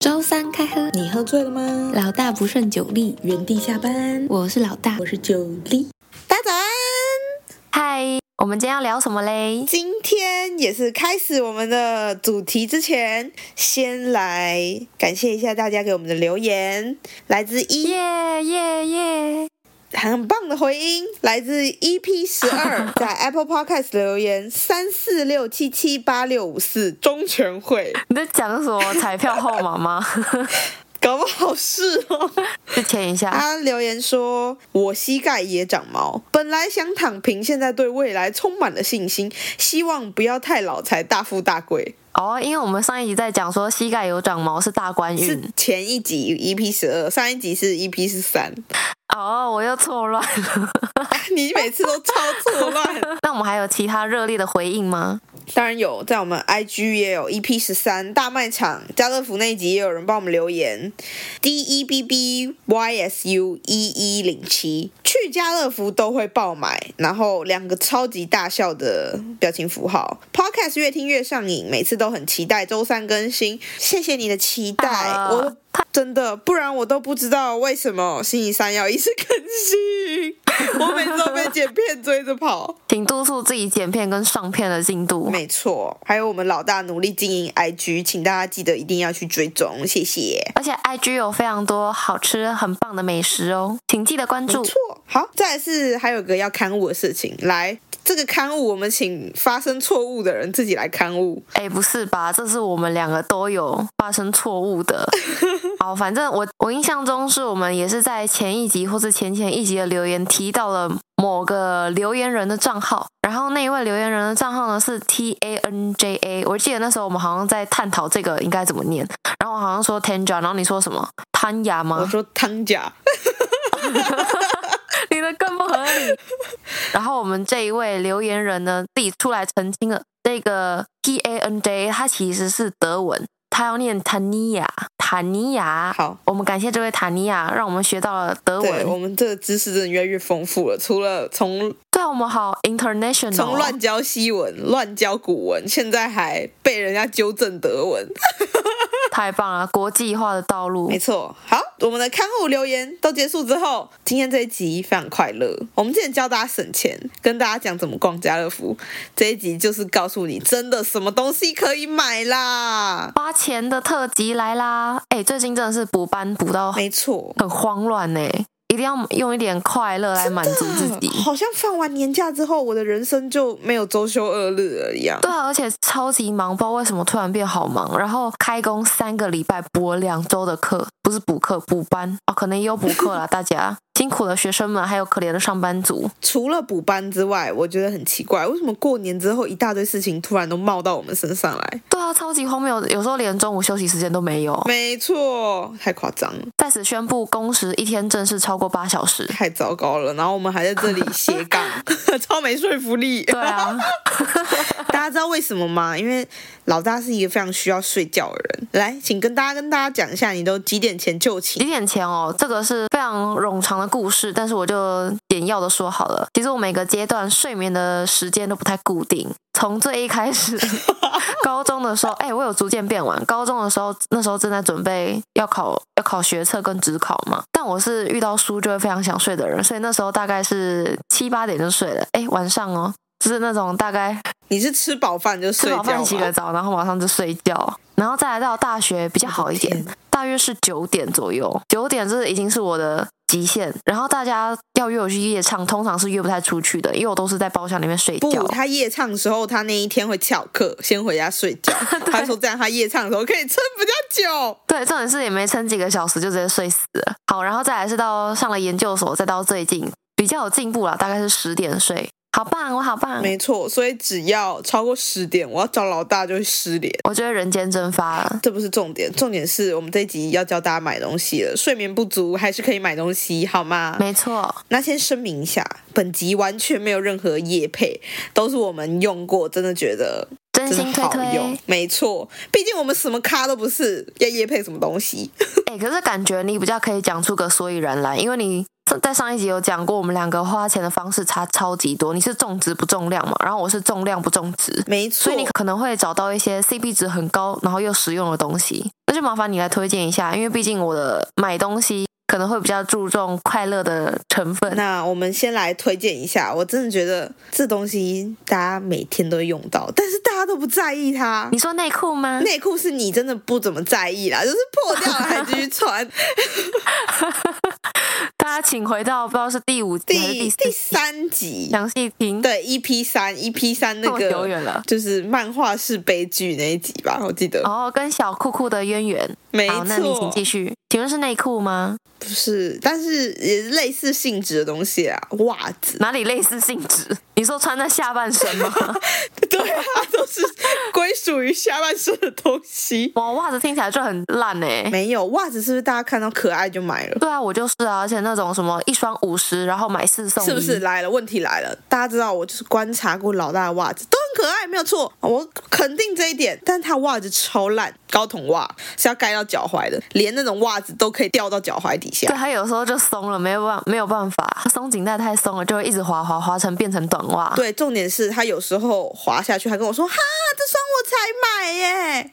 周三开喝，你喝醉了吗？老大不胜酒力，原地下班。我是老大，我是酒力。大家早安，嗨！我们今天要聊什么嘞？今天也是开始我们的主题之前，先来感谢一下大家给我们的留言，来自一耶耶耶。很棒的回音，来自 EP 十二，在 Apple Podcast 留言三四六七七八六五四中全会。你在讲什么彩票号码吗？搞不好是哦，去签一下。他留言说：“我膝盖也长毛，本来想躺平，现在对未来充满了信心，希望不要太老才大富大贵。”哦，因为我们上一集在讲说膝盖有长毛是大官运，是前一集 EP 十二，上一集是 EP 十三。哦，我又错乱了。你每次都超错乱。那我们还有其他热烈的回应吗？当然有，在我们 IG 也有 EP 十三大卖场家乐福那一集也有人帮我们留言，D E B B Y S U 一一零七去家乐福都会爆买，然后两个超级大笑的表情符号。Podcast 越听越上瘾，每次都很期待周三更新，谢谢你的期待，啊、我。真的，不然我都不知道为什么星期三要一直更新。我每次都被剪片追着跑，请督促自己剪片跟上片的进度。没错，还有我们老大努力经营 IG，请大家记得一定要去追踪，谢谢。而且 IG 有非常多好吃、很棒的美食哦，请记得关注。没错，好，再来是还有个要刊物的事情，来。这个刊物，我们请发生错误的人自己来刊物。哎，不是吧？这是我们两个都有发生错误的。好，反正我我印象中是我们也是在前一集或是前前一集的留言提到了某个留言人的账号，然后那一位留言人的账号呢是 T A N J A。我记得那时候我们好像在探讨这个应该怎么念，然后我好像说 Tanja，然后你说什么？汤雅吗？我说汤 更不合理。然后我们这一位留言人呢，自己出来澄清了，这个 T A N J 他其实是德文，他要念塔尼亚，塔尼亚。好，我们感谢这位塔尼亚，让我们学到了德文。我们这个知识真的越来越丰富了。除了从对我们好 international，从乱教西文、乱教古文，现在还被人家纠正德文。太棒了，国际化的道路。没错，好，我们的看护留言都结束之后，今天这一集非常快乐。我们之前教大家省钱，跟大家讲怎么逛家乐福，这一集就是告诉你真的什么东西可以买啦，花钱的特辑来啦！哎，最近真的是补班补到，没错，很慌乱呢。一定要用一点快乐来满足自己。好像放完年假之后，我的人生就没有周休二日了一样。对啊，而且超级忙，不知道为什么突然变好忙。然后开工三个礼拜补两周的课，不是补课补班哦，可能也有补课啦，大家。辛苦了学生们，还有可怜的上班族。除了补班之外，我觉得很奇怪，为什么过年之后一大堆事情突然都冒到我们身上来？对啊，超级荒谬，有时候连中午休息时间都没有。没错，太夸张了。在此宣布，工时一天正式超过八小时，太糟糕了。然后我们还在这里斜杠，超没说服力。对啊，大家知道为什么吗？因为老大是一个非常需要睡觉的人。来，请跟大家跟大家讲一下，你都几点前就寝？几点前哦？这个是非常冗长的。故事，但是我就简要的说好了。其实我每个阶段睡眠的时间都不太固定。从最一开始，高中的时候，哎、欸，我有逐渐变晚。高中的时候，那时候正在准备要考要考学测跟职考嘛。但我是遇到书就会非常想睡的人，所以那时候大概是七八点就睡了。哎、欸，晚上哦，就是那种大概你是吃饱饭就睡觉，吃饱饭洗个澡，然后马上就睡觉。然后再来到大学比较好一点，大约是九点左右。九点这已经是我的。极限，然后大家要约我去夜唱，通常是约不太出去的，因为我都是在包厢里面睡觉。不，他夜唱的时候，他那一天会翘课，先回家睡觉。他说这样，他夜唱的时候可以撑比较久。对，重点是也没撑几个小时就直接睡死了。好，然后再来是到上了研究所，再到最近比较有进步了，大概是十点睡。好棒，我好棒。没错，所以只要超过十点，我要找老大就会失联。我觉得人间蒸发了。这不是重点，重点是我们这一集要教大家买东西了。睡眠不足还是可以买东西，好吗？没错。那先声明一下，本集完全没有任何业配，都是我们用过，真的觉得真心推推。没错，毕竟我们什么咖都不是，要夜配什么东西？哎、欸，可是感觉你比较可以讲出个所以然来，因为你。在上一集有讲过，我们两个花钱的方式差超级多。你是重质不重量嘛，然后我是重量不重质，没错。所以你可能会找到一些 CP 值很高，然后又实用的东西。那就麻烦你来推荐一下，因为毕竟我的买东西可能会比较注重快乐的成分。那我们先来推荐一下，我真的觉得这东西大家每天都用到，但是大家都不在意它。你说内裤吗？内裤是你真的不怎么在意啦，就是破掉了还继续穿。大家请回到不知道是第五集还是第第三集详细听。对，EP 三，EP 三那个久远了，就是漫画式悲剧那一集吧，我记得。哦，跟小酷酷的渊源。没错。好，那你请继续。请问是内裤吗？不是，但是也是类似性质的东西啊，袜子。哪里类似性质？你说穿在下半身吗？对啊，都是归属于下半身的东西。哇，袜子听起来就很烂哎。没有，袜子是不是大家看到可爱就买了？对啊，我就是啊，而且那种什么一双五十，然后买四送一，是不是来了？问题来了，大家知道我就是观察过老大的袜子，都很可爱，没有错，我肯定这一点。但他袜子超烂，高筒袜是要盖到脚踝的，连那种袜子都可以掉到脚踝底下。对，它有时候就松了，没有办没有办法，他松紧带太松了，就会一直滑滑滑成变成短袜。对，重点是它有时候滑下去还跟我说：“哈，这双我才买耶。”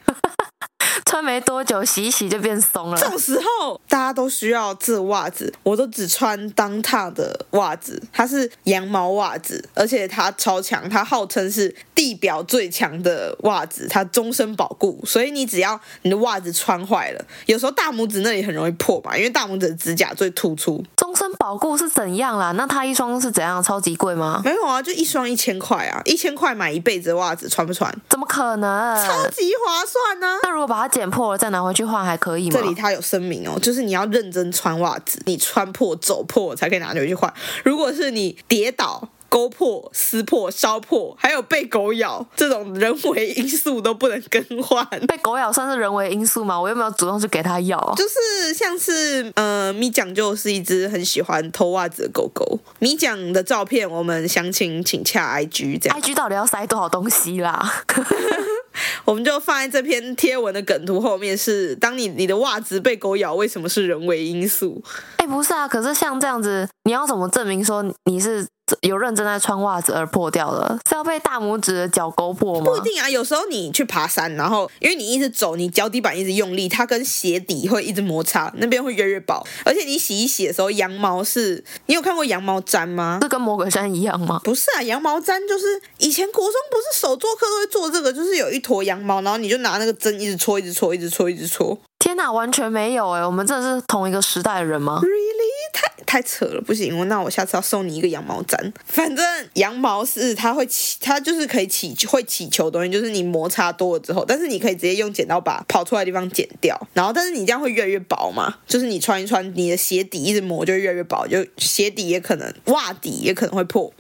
穿没多久，洗一洗就变松了。这种时候大家都需要这袜子，我都只穿当踏的袜子，它是羊毛袜子，而且它超强，它号称是地表最强的袜子，它终身保固。所以你只要你的袜子穿坏了，有时候大拇指那里很容易破嘛，因为大拇指的指甲最突出。终身保固是怎样啦？那它一双是怎样？超级贵吗？没有啊，就一双一千块啊，一千块买一辈子的袜子，穿不穿？怎么可能？超级划算呢、啊！那如果把它剪破了再拿回去换还可以吗？这里它有声明哦，就是你要认真穿袜子，你穿破走破才可以拿回去换。如果是你跌倒。勾破、撕破、烧破，还有被狗咬，这种人为因素都不能更换。被狗咬算是人为因素吗？我又没有主动去给它咬。就是像是，呃，米酱就是一只很喜欢偷袜子的狗狗。米酱的照片，我们详情请洽 IG。这样，IG 到底要塞多少东西啦？我们就放在这篇贴文的梗图后面是，当你你的袜子被狗咬，为什么是人为因素？哎，不是啊，可是像这样子，你要怎么证明说你是？有认真在穿袜子而破掉了，是要被大拇指的脚勾破吗？不一定啊，有时候你去爬山，然后因为你一直走，你脚底板一直用力，它跟鞋底会一直摩擦，那边会越来越薄。而且你洗一洗的时候，羊毛是，你有看过羊毛毡吗？是跟魔鬼毡一样吗？不是啊，羊毛毡就是以前国中不是手作课都会做这个，就是有一坨羊毛，然后你就拿那个针一直戳，一直戳，一直戳，一直戳。天哪，完全没有哎！我们真的是同一个时代的人吗？Really？太太扯了，不行！那我下次要送你一个羊毛毡。反正羊毛是它会起，它就是可以起会起球的东西，就是你摩擦多了之后，但是你可以直接用剪刀把跑出来的地方剪掉。然后，但是你这样会越来越薄嘛？就是你穿一穿，你的鞋底一直磨就越来越薄，就鞋底也可能袜底也可能会破。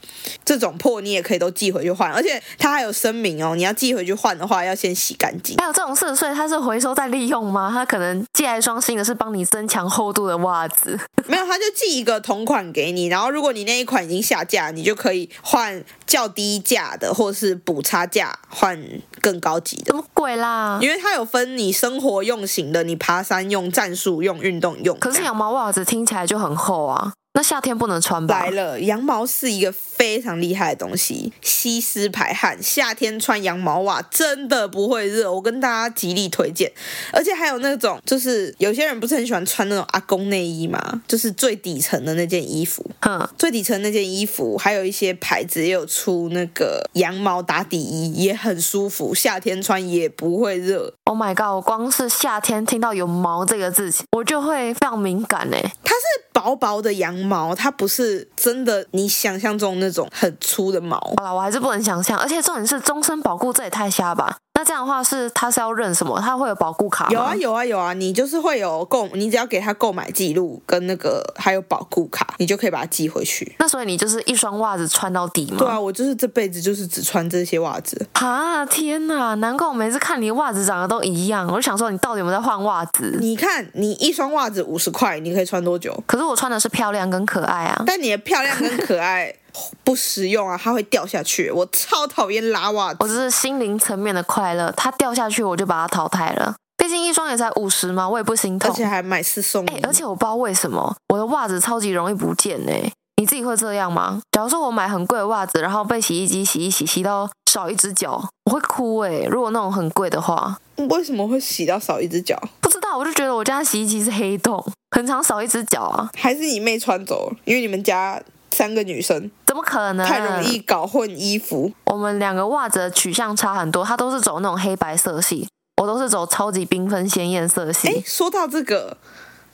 这种破你也可以都寄回去换，而且它还有声明哦，你要寄回去换的话要先洗干净。还有这种事，所以它是回收再利用吗？它可能寄来一双新的，是帮你增强厚度的袜子。没有，它就寄一个同款给你，然后如果你那一款已经下架，你就可以换较低价的，或是补差价换更高级的。什么鬼啦？因为它有分你生活用型的，你爬山用、战术用、运动用。可是羊毛袜子听起来就很厚啊。那夏天不能穿吧？来了，羊毛是一个非常厉害的东西，吸湿排汗。夏天穿羊毛袜真的不会热，我跟大家极力推荐。而且还有那种，就是有些人不是很喜欢穿那种阿公内衣嘛，就是最底层的那件衣服。嗯，最底层那件衣服，还有一些牌子也有出那个羊毛打底衣，也很舒服，夏天穿也不会热。Oh my god！我光是夏天听到有毛这个字，我就会非常敏感哎。它是薄薄的羊毛，它不是真的你想象中那种很粗的毛。好了，我还是不能想象，而且重点是终身保护，这也太瞎吧。那这样的话是他是要认什么？他会有保固卡吗？有啊有啊有啊，你就是会有购，你只要给他购买记录跟那个还有保固卡，你就可以把它寄回去。那所以你就是一双袜子穿到底吗？对啊，我就是这辈子就是只穿这些袜子。啊天哪，难怪我每次看你袜子长得都一样，我就想说你到底有没有在换袜子？你看你一双袜子五十块，你可以穿多久？可是我穿的是漂亮跟可爱啊。但你的漂亮跟可爱。不实用啊，它会掉下去。我超讨厌拉袜子。我只是心灵层面的快乐，它掉下去我就把它淘汰了。毕竟一双也才五十嘛，我也不心痛。而且还买四送一。欸，而且我不知道为什么我的袜子超级容易不见呢。你自己会这样吗？假如说我买很贵的袜子，然后被洗衣机洗一洗，洗到少一只脚，我会哭哎、欸。如果那种很贵的话，为什么会洗到少一只脚？不知道，我就觉得我家洗衣机是黑洞，很常少一只脚啊。还是你妹穿走了？因为你们家三个女生，怎么可能？太容易搞混衣服。我们两个袜子的取向差很多，她都是走那种黑白色系，我都是走超级缤纷鲜艳色系。哎，说到这个。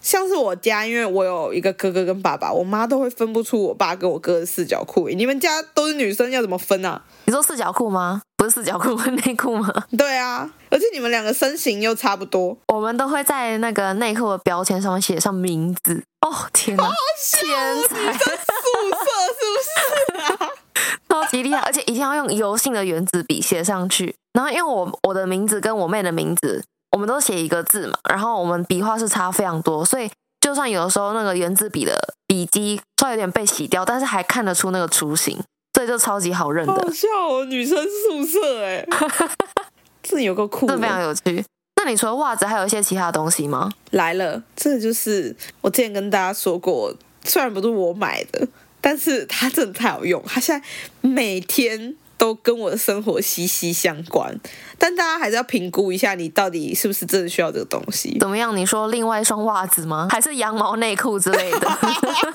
像是我家，因为我有一个哥哥跟爸爸，我妈都会分不出我爸跟我哥的四角裤。你们家都是女生，要怎么分啊？你说四角裤吗？不是四角裤，是内裤吗？对啊，而且你们两个身形又差不多，我们都会在那个内裤的标签上面写上名字。哦天哪，天才！宿舍是不是啊？超级厉害，而且一定要用油性的原子笔写上去。然后因为我我的名字跟我妹的名字。我们都写一个字嘛，然后我们笔画是差非常多，所以就算有的时候那个原子笔的笔迹稍微有点被洗掉，但是还看得出那个雏形，所以就超级好认的。好 笑哦，女生宿舍哎，这有个酷，这非常有趣。那你除了袜子，还有一些其他东西吗？来了，这个就是我之前跟大家说过，虽然不是我买的，但是它真的太好用，它现在每天。都跟我的生活息息相关，但大家还是要评估一下，你到底是不是真的需要这个东西？怎么样？你说另外一双袜子吗？还是羊毛内裤之类的？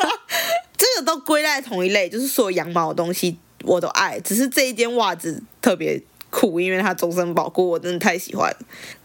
这个都归在同一类，就是所有羊毛的东西我都爱，只是这一件袜子特别酷，因为它终身保固，我真的太喜欢。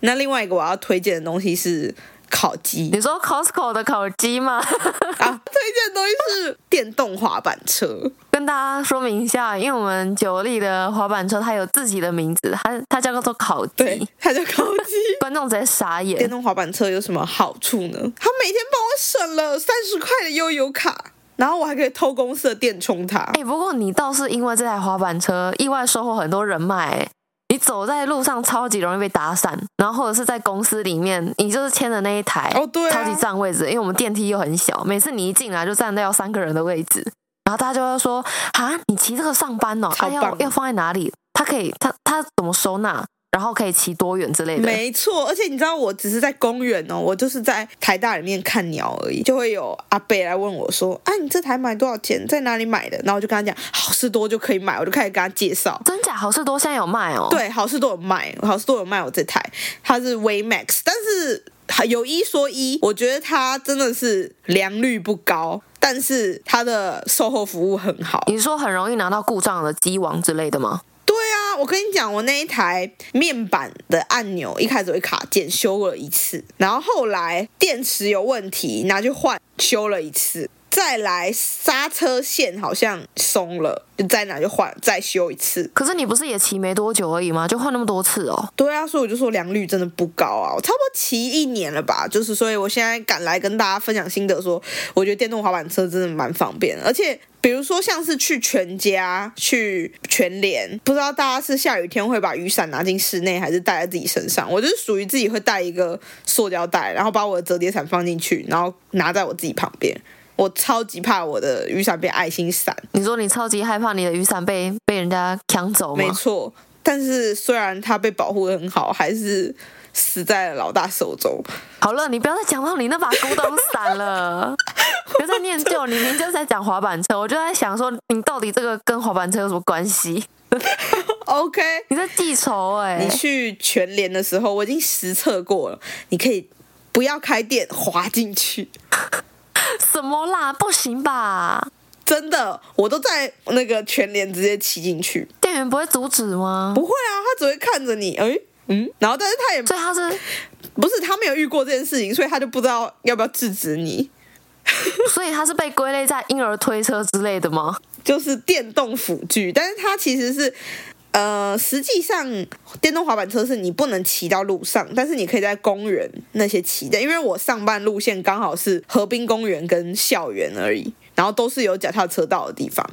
那另外一个我要推荐的东西是。烤鸡？你说 Costco 的烤鸡吗？啊，推荐的东西是电动滑板车。跟大家说明一下，因为我们九力的滑板车它有自己的名字，它它叫做烤鸡，对，它叫烤鸡。观众直接傻眼。电动滑板车有什么好处呢？它每天帮我省了三十块的悠游卡，然后我还可以偷公司的电充它。哎、欸，不过你倒是因为这台滑板车意外收获很多人脉、欸。你走在路上超级容易被打散，然后或者是在公司里面，你就是牵着那一台哦，对，超级占位置，因为我们电梯又很小，每次你一进来就占到要三个人的位置，然后大家就会说啊，你骑这个上班哦，啊要要放在哪里？它可以，它它怎么收纳？然后可以骑多远之类的？没错，而且你知道，我只是在公园哦，我就是在台大里面看鸟而已，就会有阿伯来问我说：“啊，你这台买多少钱？在哪里买的？”然后我就跟他讲，好事多就可以买，我就开始跟他介绍。真假？好事多现在有卖哦？对，好事多有卖，好事多有卖我这台，它是 VMAX，但是有一说一，我觉得它真的是良率不高，但是它的售后服务很好。你是说很容易拿到故障的机王之类的吗？对啊，我跟你讲，我那一台面板的按钮一开始会卡键，修了一次，然后后来电池有问题，拿去换，修了一次。再来刹车线好像松了，就再拿就换，再修一次。可是你不是也骑没多久而已吗？就换那么多次哦。对啊，所以我就说良率真的不高啊。我差不多骑一年了吧，就是所以我现在赶来跟大家分享心得说，说我觉得电动滑板车真的蛮方便的。而且比如说像是去全家、去全联，不知道大家是下雨天会把雨伞拿进室内，还是带在自己身上？我就是属于自己会带一个塑胶袋，然后把我的折叠伞放进去，然后拿在我自己旁边。我超级怕我的雨伞被爱心伞。你说你超级害怕你的雨伞被被人家抢走吗？没错，但是虽然它被保护的很好，还是死在了老大手中。好了，你不要再讲到你那把古董伞了，不要再念旧。你明明就是在讲滑板车，我就在想说，你到底这个跟滑板车有什么关系？OK，你在记仇哎、欸！你去全联的时候，我已经实测过了，你可以不要开店滑进去。什么啦？不行吧？真的，我都在那个全脸直接骑进去，店员不会阻止吗？不会啊，他只会看着你，哎，嗯，然后但是他也，所以他是不是他没有遇过这件事情，所以他就不知道要不要制止你。所以他是被归类在婴儿推车之类的吗？就是电动辅具，但是他其实是。呃，实际上，电动滑板车是你不能骑到路上，但是你可以在公园那些骑的。因为我上班路线刚好是河滨公园跟校园而已，然后都是有脚踏车道的地方，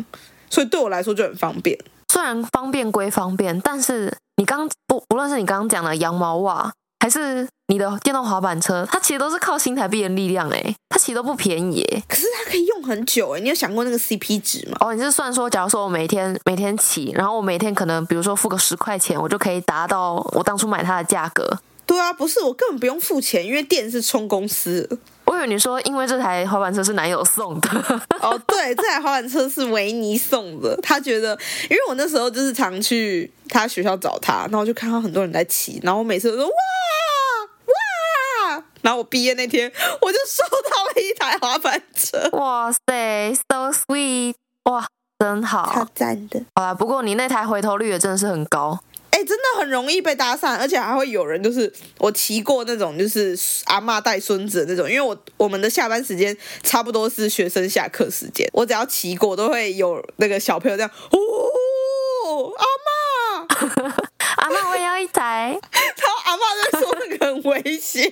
所以对我来说就很方便。虽然方便归方便，但是你刚不不论是你刚刚讲的羊毛袜，还是你的电动滑板车，它其实都是靠新台币的力量诶，它其实都不便宜诶。可是它可以用很久诶，你有想过那个 CP 值吗？哦，你是算说，假如说我每天每天骑，然后我每天可能比如说付个十块钱，我就可以达到我当初买它的价格。对啊，不是我根本不用付钱，因为电是充公司。我以以为你说因为这台滑板车是男友送的。哦，对，这台滑板车是维尼送的。他觉得，因为我那时候就是常去他学校找他，然后就看到很多人在骑，然后我每次都说哇哇，然后我毕业那天我就收到了一台滑板车。哇塞，so sweet，哇，真好，超赞的。好啦，不过你那台回头率也真的是很高。哎，真的很容易被搭讪，而且还会有人就是我骑过那种就是阿嬷带孙子的那种，因为我我们的下班时间差不多是学生下课时间，我只要骑过都会有那个小朋友这样，哦，阿妈，阿妈我也要一台，然后阿妈在说那个很危险。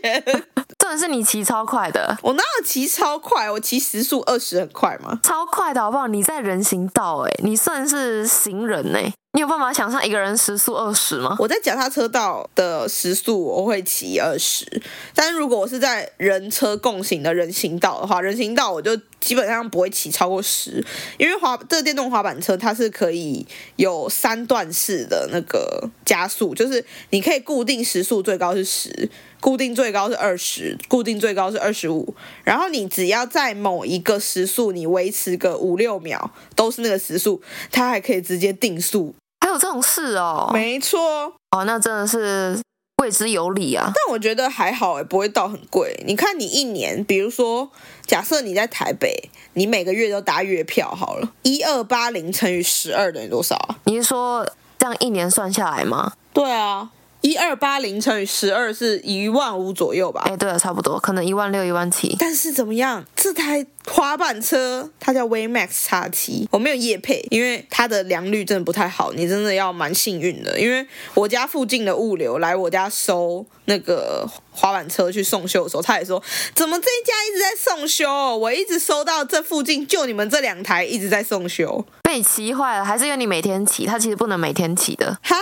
重点是你骑超快的，我哪有骑超快？我骑时速二十很快吗？超快的好不好？你在人行道哎，你算是行人哎，你有办法想象一个人时速二十吗？我在脚踏车道的时速我会骑二十，但是如果我是在人车共行的人行道的话，人行道我就基本上不会骑超过十，因为滑这个电动滑板车它是可以有三段式的那个加速，就是你可以固定时速最高是十。固定最高是二十，固定最高是二十五，然后你只要在某一个时速，你维持个五六秒都是那个时速，它还可以直接定速。这种事哦？没错。哦，那真的是贵之有理啊。但我觉得还好，也不会到很贵。你看，你一年，比如说，假设你在台北，你每个月都搭月票好了，一二八零乘以十二等于多少啊？你是说这样一年算下来吗？对啊。一二八零乘以十二是一万五左右吧？哎，对了，差不多，可能一万六、一万七。但是怎么样？这台滑板车它叫 Waymax 叉七，我没有夜配，因为它的良率真的不太好。你真的要蛮幸运的，因为我家附近的物流来我家收那个滑板车去送修的时候，他也说怎么这一家一直在送修？我一直收到这附近就你们这两台一直在送修，被你骑坏了，还是因为你每天骑？它其实不能每天骑的。哈？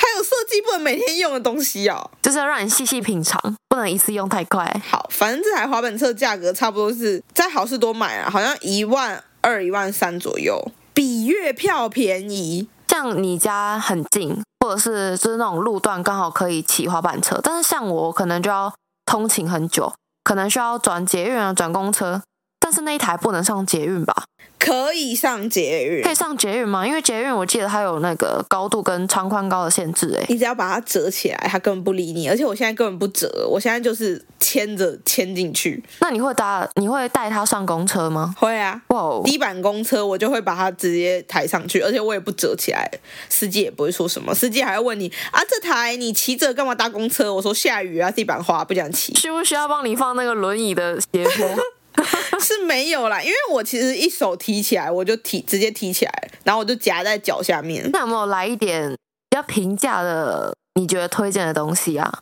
还有设计不能每天用的东西哦，就是要让你细细品尝，不能一次用太快。好，反正这台滑板车价格差不多是在好事多买啊，好像一万二、一万三左右，比月票便宜。像你家很近，或者是就是那种路段刚好可以骑滑板车，但是像我可能就要通勤很久，可能需要转捷运啊，转公车。但是那一台不能上捷运吧？可以上捷运，可以上捷运吗？因为捷运我记得它有那个高度跟长宽高的限制，哎，你只要把它折起来，它根本不理你。而且我现在根本不折，我现在就是牵着牵进去。那你会搭？你会带它上公车吗？会啊，哇哦，低板公车我就会把它直接抬上去，而且我也不折起来，司机也不会说什么。司机还会问你啊，这台你骑着干嘛搭公车？我说下雨啊，地板滑，不想骑。需不需要帮你放那个轮椅的斜坡？是没有啦，因为我其实一手提起来，我就提直接提起来，然后我就夹在脚下面。那有没有来一点比较平价的？你觉得推荐的东西啊？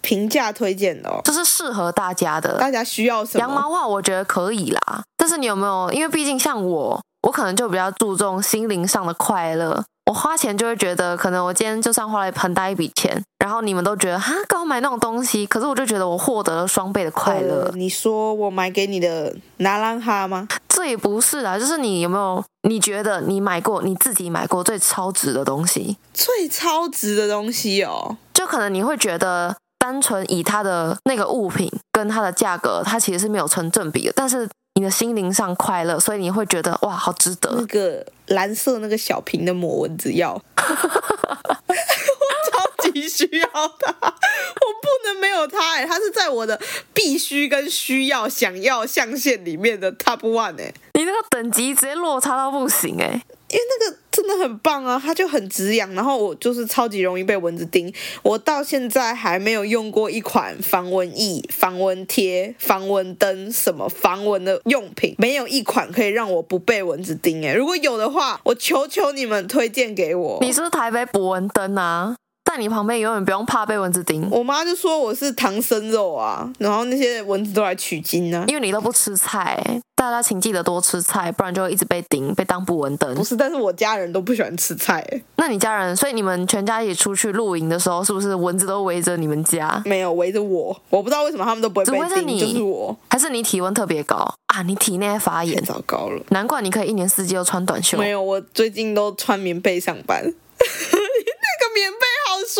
平价推荐的哦，就是适合大家的。大家需要什么？羊毛袜我觉得可以啦，但是你有没有？因为毕竟像我，我可能就比较注重心灵上的快乐。我花钱就会觉得，可能我今天就算花了很大一笔钱，然后你们都觉得哈，干嘛买那种东西？可是我就觉得我获得了双倍的快乐。呃，你说我买给你的拿兰哈吗？这也不是啊，就是你有没有？你觉得你买过你自己买过最超值的东西？最超值的东西哦，就可能你会觉得，单纯以它的那个物品跟它的价格，它其实是没有成正比的，但是。你的心灵上快乐，所以你会觉得哇，好值得。那个蓝色那个小瓶的抹蚊子药，我 需要他，我不能没有他哎，他是在我的必须跟需要、想要象限里面的 top one 哎，你那个等级直接落差到不行哎。因为那个真的很棒啊，它就很止痒，然后我就是超级容易被蚊子叮。我到现在还没有用过一款防蚊液、防蚊贴、防蚊灯什么防蚊的用品，没有一款可以让我不被蚊子叮哎。如果有的话，我求求你们推荐给我。你是不是台北捕蚊灯啊？在你旁边永远不用怕被蚊子叮。我妈就说我是唐僧肉啊，然后那些蚊子都来取经呢、啊。因为你都不吃菜，大家请记得多吃菜，不然就会一直被叮，被当捕蚊灯。不是，但是我家人都不喜欢吃菜。那你家人，所以你们全家一起出去露营的时候，是不是蚊子都围着你们家？没有围着我，我不知道为什么他们都不会被叮。围着你，就是我，还是你体温特别高啊？你体内发炎，太糟糕了。难怪你可以一年四季都穿短袖。没有，我最近都穿棉被上班。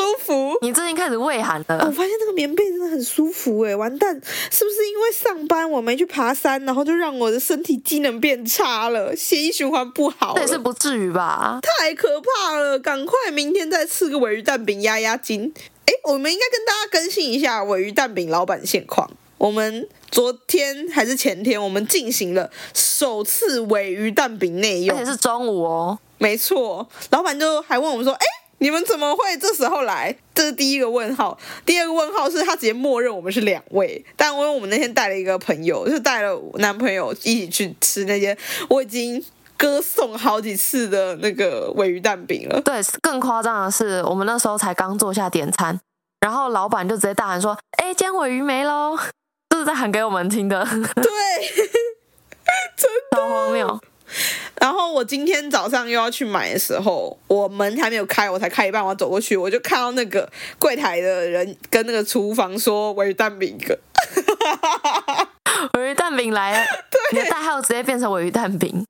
舒服。你最近开始胃寒了。我发现那个棉被真的很舒服哎，完蛋，是不是因为上班我没去爬山，然后就让我的身体机能变差了，血液循环不好？这也是不至于吧？太可怕了，赶快明天再吃个尾鱼蛋饼压压惊。哎，我们应该跟大家更新一下尾鱼蛋饼老板现况。我们昨天还是前天，我们进行了首次尾鱼蛋饼内用，而且是中午哦。没错，老板就还问我们说：“哎，你们怎么会这时候来？”这是第一个问号。第二个问号是他直接默认我们是两位，但因为我们那天带了一个朋友，就带了男朋友一起去吃那些我已经歌颂好几次的那个尾鱼蛋饼了。对，更夸张的是，我们那时候才刚坐下点餐，然后老板就直接大喊说：“哎，今天鮪鱼没喽！” 这是在喊给我们听的。对，真的超荒谬。然后我今天早上又要去买的时候，我门还没有开，我才开一半，我走过去，我就看到那个柜台的人跟那个厨房说我鱼蛋饼一个，鮪鱼蛋饼来了，对，你的代号直接变成鮪鱼蛋饼。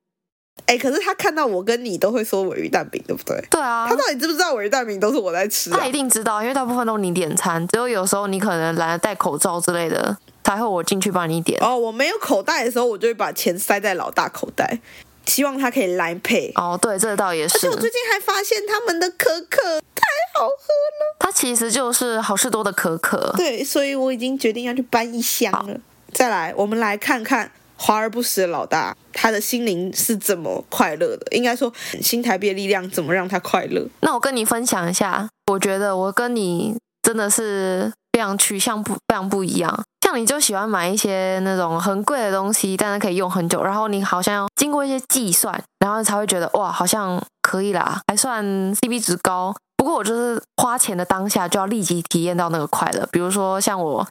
哎，可是他看到我跟你都会说尾鱼蛋饼，对不对？对啊。他到底知不知道尾鱼蛋饼都是我在吃啊？他一定知道，因为大部分都是你点餐，只有有时候你可能懒得戴口罩之类的，才会我进去帮你点。哦，我没有口袋的时候，我就会把钱塞在老大口袋。希望他可以来配哦，对，这倒也是。而且我最近还发现他们的可可太好喝了。它其实就是好事多的可可。对，所以我已经决定要去搬一箱了。再来，我们来看看华而不实的老大，他的心灵是怎么快乐的？应该说，新台币的力量怎么让他快乐？那我跟你分享一下，我觉得我跟你真的是非常取向不非常不一样。像你就喜欢买一些那种很贵的东西，但是可以用很久，然后你好像要经过一些计算，然后才会觉得哇，好像可以啦，还算 CP 值高。不过我就是花钱的当下就要立即体验到那个快乐。比如说像我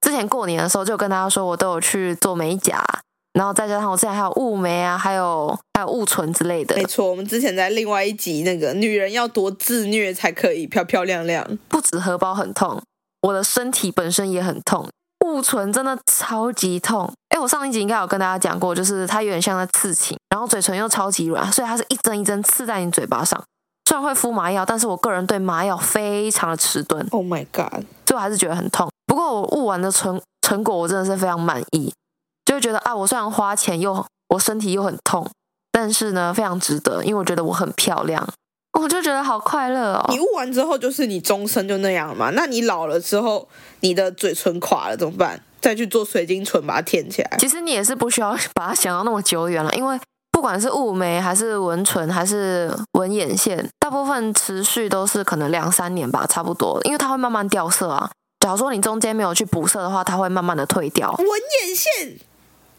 之前过年的时候就跟大家说，我都有去做美甲，然后再加上我之前还有雾眉啊，还有还有雾唇之类的。没错，我们之前在另外一集那个女人要多自虐才可以漂漂亮亮，不止荷包很痛，我的身体本身也很痛。雾唇真的超级痛，哎，我上一集应该有跟大家讲过，就是它有点像在刺青，然后嘴唇又超级软，所以它是一针一针刺在你嘴巴上。虽然会敷麻药，但是我个人对麻药非常的迟钝。Oh my god！所以我还是觉得很痛。不过我雾完的成成果，我真的是非常满意，就会觉得啊，我虽然花钱又我身体又很痛，但是呢，非常值得，因为我觉得我很漂亮。我就觉得好快乐哦！你雾完之后，就是你终身就那样了嘛？那你老了之后，你的嘴唇垮了怎么办？再去做水晶唇把它填起来？其实你也是不需要 把它想到那么久远了，因为不管是雾眉还是纹唇还是纹眼线，大部分持续都是可能两三年吧，差不多，因为它会慢慢掉色啊。假如说你中间没有去补色的话，它会慢慢的退掉。纹眼线。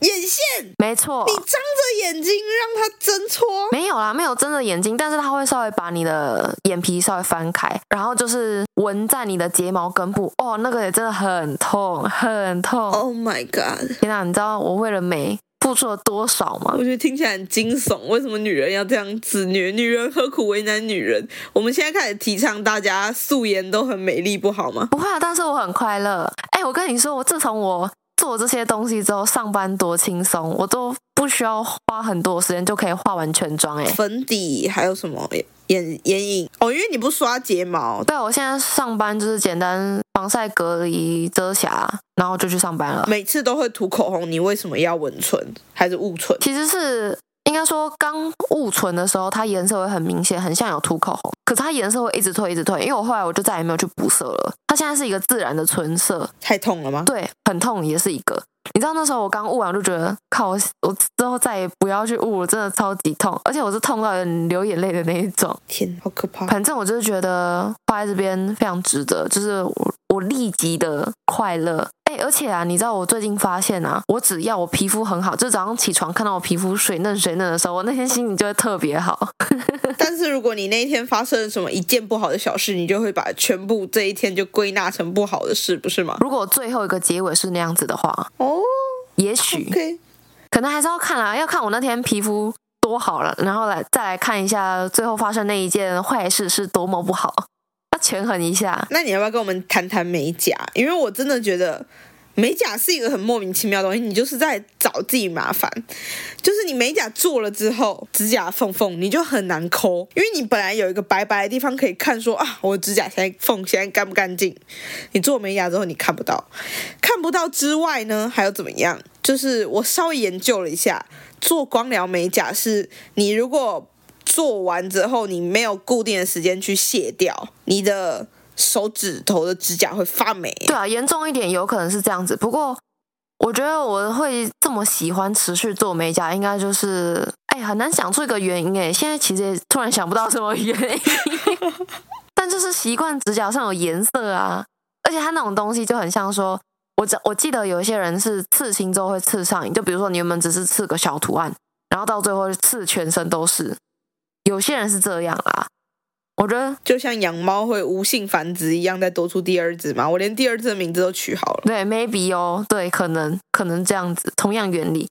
眼线，没错，你张着眼睛让它针戳？没有啦，没有睁着眼睛，但是它会稍微把你的眼皮稍微翻开，然后就是纹在你的睫毛根部。哦，那个也真的很痛，很痛。Oh my god！天哪，你知道我为了美付出了多少吗？我觉得听起来很惊悚。为什么女人要这样自虐？女人何苦为难女人？我们现在开始提倡大家素颜都很美丽，不好吗？不会啊，但是我很快乐。哎，我跟你说，我自从我。做这些东西之后，上班多轻松，我都不需要花很多时间就可以化完全妆。哎，粉底还有什么眼眼影哦？因为你不刷睫毛。对，我现在上班就是简单防晒、隔离、遮瑕，然后就去上班了。每次都会涂口红，你为什么要纹唇还是雾唇？其实是。应该说，刚雾唇的时候，它颜色会很明显，很像有涂口红。可是它颜色会一直退，一直退。因为我后来我就再也没有去补色了。它现在是一个自然的唇色。太痛了吗？对，很痛，也是一个。你知道那时候我刚雾完，我就觉得靠，我我之后再也不要去雾了，真的超级痛，而且我是痛到流眼泪的那一种。天，好可怕。反正我就是觉得花在这边非常值得，就是我我立即的快乐。哎而且啊，你知道我最近发现啊，我只要我皮肤很好，就早上起床看到我皮肤水嫩水嫩的时候，我那天心情就会特别好。但是如果你那一天发生了什么一件不好的小事，你就会把全部这一天就归纳成不好的事，不是吗？如果最后一个结尾是那样子的话，哦，也许，okay. 可能还是要看啊，要看我那天皮肤多好了，然后来再来看一下最后发生那一件坏事是多么不好，要权衡一下。那你要不要跟我们谈谈美甲？因为我真的觉得。美甲是一个很莫名其妙的东西，你就是在找自己麻烦。就是你美甲做了之后，指甲缝缝你就很难抠，因为你本来有一个白白的地方可以看说，啊，我指甲现在缝现在干不干净。你做美甲之后，你看不到，看不到之外呢，还有怎么样？就是我稍微研究了一下，做光疗美甲是你如果做完之后，你没有固定的时间去卸掉你的。手指头的指甲会发霉。对啊，严重一点有可能是这样子。不过，我觉得我会这么喜欢持续做美甲，应该就是哎，很难想出一个原因哎。现在其实也突然想不到什么原因，但就是习惯指甲上有颜色啊。而且它那种东西就很像说，我我记得有一些人是刺青之后会刺上瘾，就比如说你原本只是刺个小图案，然后到最后刺全身都是。有些人是这样啦。我觉得就像养猫会无性繁殖一样，再多出第二只嘛。我连第二只的名字都取好了。对，maybe 哦，对，可能可能这样子，同样原理。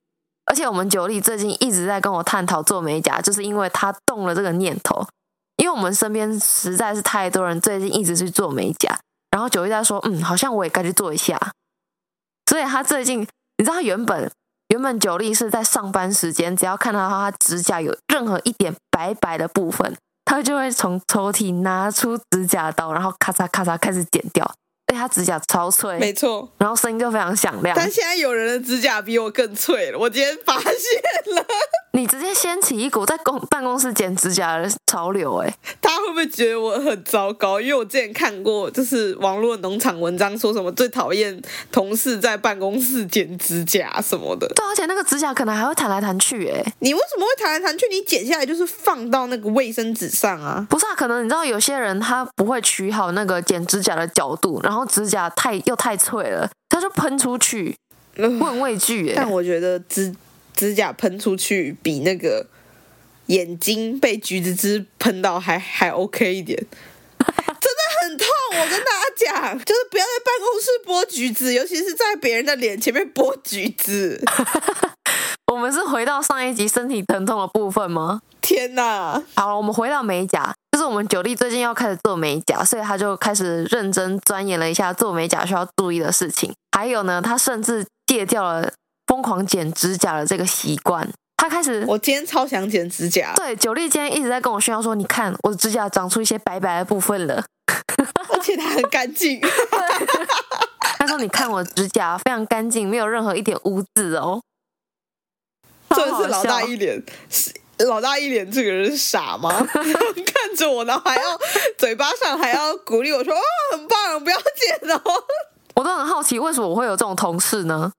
而且我们九力最近一直在跟我探讨做美甲，就是因为他动了这个念头。因为我们身边实在是太多人最近一直去做美甲，然后九力在说，嗯，好像我也该去做一下。所以他最近，你知道他原本原本九力是在上班时间，只要看到他指甲有任何一点白白的部分。他就会从抽屉拿出指甲刀，然后咔嚓咔嚓开始剪掉。对，他指甲超脆，没错，然后声音就非常响亮。但现在有人的指甲比我更脆了，我今天发现了。你直接掀起一股在公办公室剪指甲的潮流，哎，大家会不会觉得我很糟糕？因为我之前看过，就是网络农场文章说什么最讨厌同事在办公室剪指甲什么的。对，而且那个指甲可能还会弹来弹去，哎，你为什么会弹来弹去？你剪下来就是放到那个卫生纸上啊？不是啊，可能你知道有些人他不会取好那个剪指甲的角度，然后指甲太又太脆了，他就喷出去，我很畏惧，哎。但我觉得指。指甲喷出去比那个眼睛被橘子汁喷到还还 OK 一点，真的很痛。我跟大家讲，就是不要在办公室剥橘子，尤其是在别人的脸前面剥橘子。我们是回到上一集身体疼痛的部分吗？天哪！好了，我们回到美甲，就是我们九力最近要开始做美甲，所以他就开始认真钻研了一下做美甲需要注意的事情。还有呢，他甚至戒掉了。疯狂剪指甲的这个习惯，他开始。我今天超想剪指甲。对，九力今天一直在跟我炫耀说：“你看，我的指甲长出一些白白的部分了，而且它很干净。”他说：“你看我指甲非常干净，没有任何一点污渍哦。”真是老大一脸，老大一脸，这个人是傻吗？看着我，然后还要嘴巴上还要鼓励我说：“哦，很棒，不要剪哦。”我都很好奇，为什么我会有这种同事呢？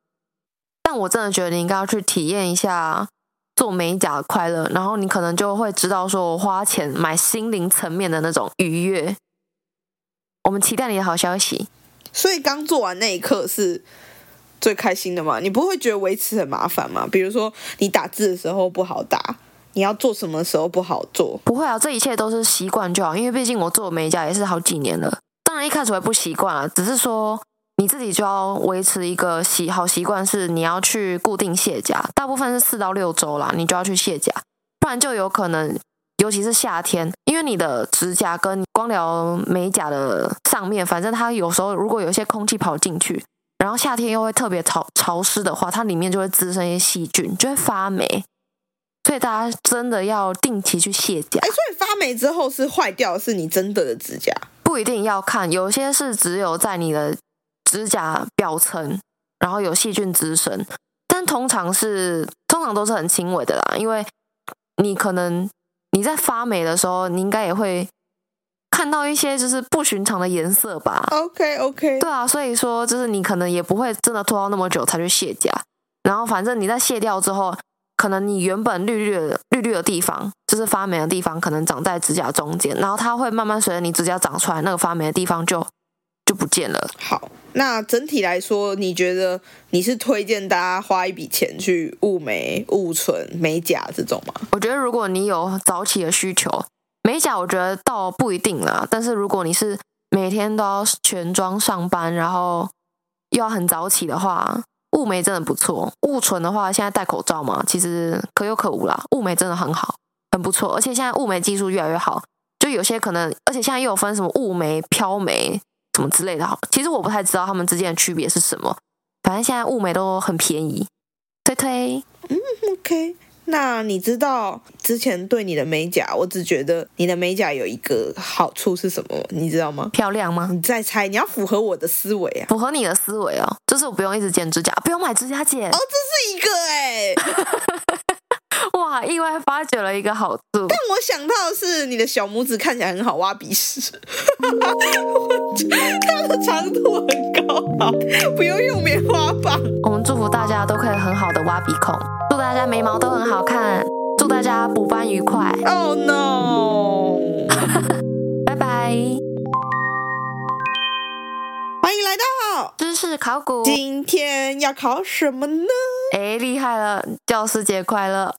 但我真的觉得你应该要去体验一下做美甲的快乐，然后你可能就会知道，说我花钱买心灵层面的那种愉悦。我们期待你的好消息。所以刚做完那一刻是最开心的嘛？你不会觉得维持很麻烦吗？比如说你打字的时候不好打，你要做什么时候不好做？不会啊，这一切都是习惯就好，因为毕竟我做美甲也是好几年了。当然一开始会不习惯啊，只是说。你自己就要维持一个习好习惯，是你要去固定卸甲，大部分是四到六周啦，你就要去卸甲，不然就有可能，尤其是夏天，因为你的指甲跟光疗美甲的上面，反正它有时候如果有一些空气跑进去，然后夏天又会特别潮潮湿的话，它里面就会滋生一些细菌，就会发霉，所以大家真的要定期去卸甲。哎，所以发霉之后是坏掉，是你真的的指甲？不一定要看，有些是只有在你的。指甲表层，然后有细菌滋生，但通常是通常都是很轻微的啦。因为你可能你在发霉的时候，你应该也会看到一些就是不寻常的颜色吧？OK OK，对啊，所以说就是你可能也不会真的拖到那么久才去卸甲。然后反正你在卸掉之后，可能你原本绿绿的绿绿的地方，就是发霉的地方，可能长在指甲中间，然后它会慢慢随着你指甲长出来，那个发霉的地方就就不见了。好。那整体来说，你觉得你是推荐大家花一笔钱去雾眉、雾唇、美甲这种吗？我觉得如果你有早起的需求，美甲我觉得倒不一定啦。但是如果你是每天都要全妆上班，然后又要很早起的话，雾眉真的不错。雾唇的话，现在戴口罩嘛，其实可有可无啦。雾眉真的很好，很不错。而且现在雾眉技术越来越好，就有些可能，而且现在又有分什么雾眉、飘眉。什么之类的哈，其实我不太知道他们之间的区别是什么。反正现在物美都很便宜，推推。嗯，OK。那你知道之前对你的美甲，我只觉得你的美甲有一个好处是什么？你知道吗？漂亮吗？你再猜，你要符合我的思维啊！符合你的思维哦，就是我不用一直剪指甲，不用买指甲剪。哦，这是一个哎、欸，哇，意外发掘了一个好处。但我想到的是，你的小拇指看起来很好挖鼻屎，它的长度很高，好，不用用棉花棒。我们祝福大家都可以很好的挖鼻孔。祝大家眉毛都很好看，祝大家补班愉快。Oh no！拜拜。欢迎来到知识考古。今天要考什么呢？哎，厉害了！教师节快乐！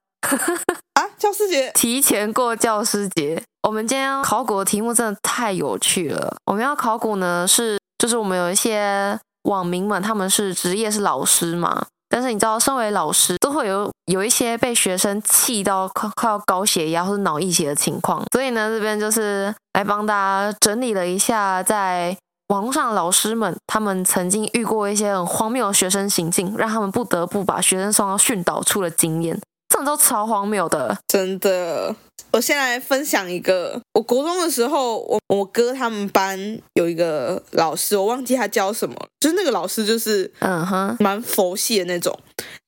啊，教师节，提前过教师节。我们今天考古的题目真的太有趣了。我们要考古呢，是就是我们有一些网民们，他们是职业是老师嘛。但是你知道，身为老师都会有有一些被学生气到快快要高血压或者脑溢血的情况，所以呢，这边就是来帮大家整理了一下，在网络上的老师们他们曾经遇过一些很荒谬的学生行径，让他们不得不把学生送到训导处的经验，这种都超荒谬的，真的。我先来分享一个，我国中的时候，我我哥他们班有一个老师，我忘记他教什么，就是那个老师就是嗯哼，蛮佛系的那种。